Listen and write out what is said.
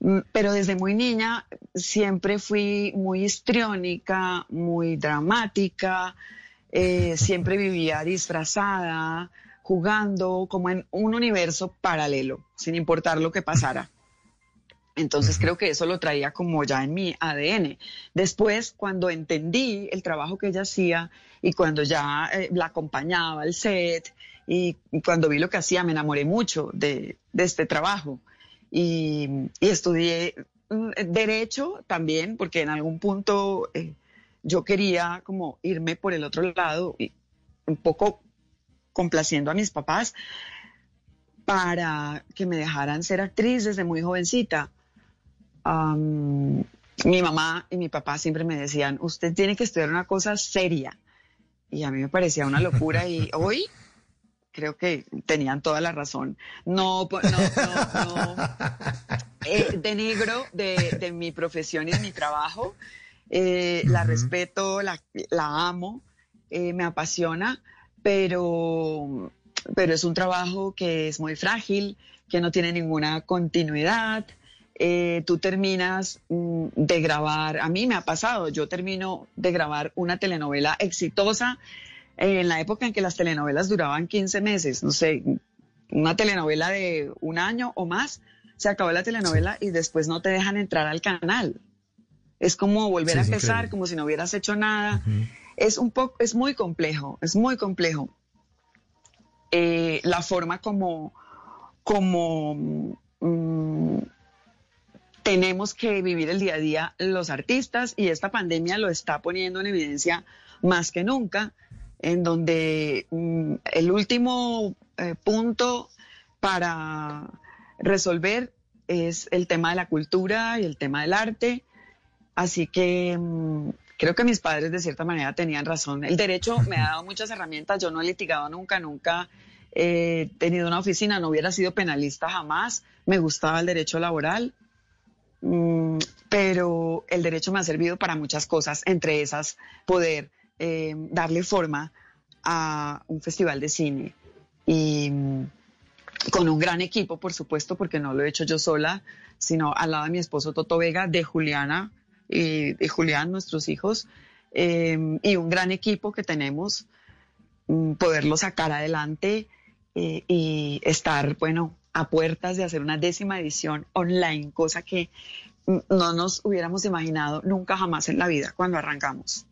Mm, pero desde muy niña siempre fui muy histriónica, muy dramática, eh, siempre vivía disfrazada, jugando como en un universo paralelo, sin importar lo que pasara. Entonces creo que eso lo traía como ya en mi ADN. Después, cuando entendí el trabajo que ella hacía y cuando ya eh, la acompañaba al set y, cuando vi lo que hacía, me enamoré mucho de, este trabajo. Y, estudié mm, derecho también, porque en algún punto eh, yo quería como irme por el otro lado, y un poco complaciendo a mis papás para que me dejaran ser actriz desde muy jovencita mi mamá y mi papá siempre me decían, usted tiene que estudiar una cosa seria. Y a mí me parecía una locura y hoy creo que tenían toda la razón. No, no, no, no. Eh, denigro de, mi profesión y de mi trabajo. Eh, la respeto, la, amo, eh, me apasiona, pero, pero es un trabajo que es muy frágil, que no tiene ninguna continuidad, eh, tú terminas mm, de grabar, a mí me ha pasado, yo termino de grabar una telenovela exitosa en la época en que las telenovelas duraban 15 meses, no sé, una telenovela de un año o más, se acabó la telenovela y después no te dejan entrar al canal. Es como volver a empezar, como si no hubieras hecho nada. Es un poco, es muy complejo, es muy complejo. Eh, la forma como, como mm, tenemos que vivir el día a día los artistas y esta pandemia lo está poniendo en evidencia más que nunca, en donde mm, el último eh, punto para resolver es el tema de la cultura y el tema del arte. Así que mm, creo que mis padres de cierta manera tenían razón. El derecho me ha dado muchas herramientas, yo no he litigado nunca, nunca he tenido una oficina, no hubiera sido penalista jamás, me gustaba el derecho laboral Mm, pero el derecho me ha servido para muchas cosas, entre esas poder eh, darle forma a un festival de cine y mm, con un gran equipo, por supuesto, porque no lo he hecho yo sola, sino al lado de mi esposo Toto Vega, de Juliana y de Julián, nuestros hijos, em, y un gran equipo que tenemos, mm, poderlo sacar adelante eh, y estar, bueno, a puertas de hacer una décima edición online, cosa que no nos hubiéramos imaginado nunca jamás en la vida cuando arrancamos.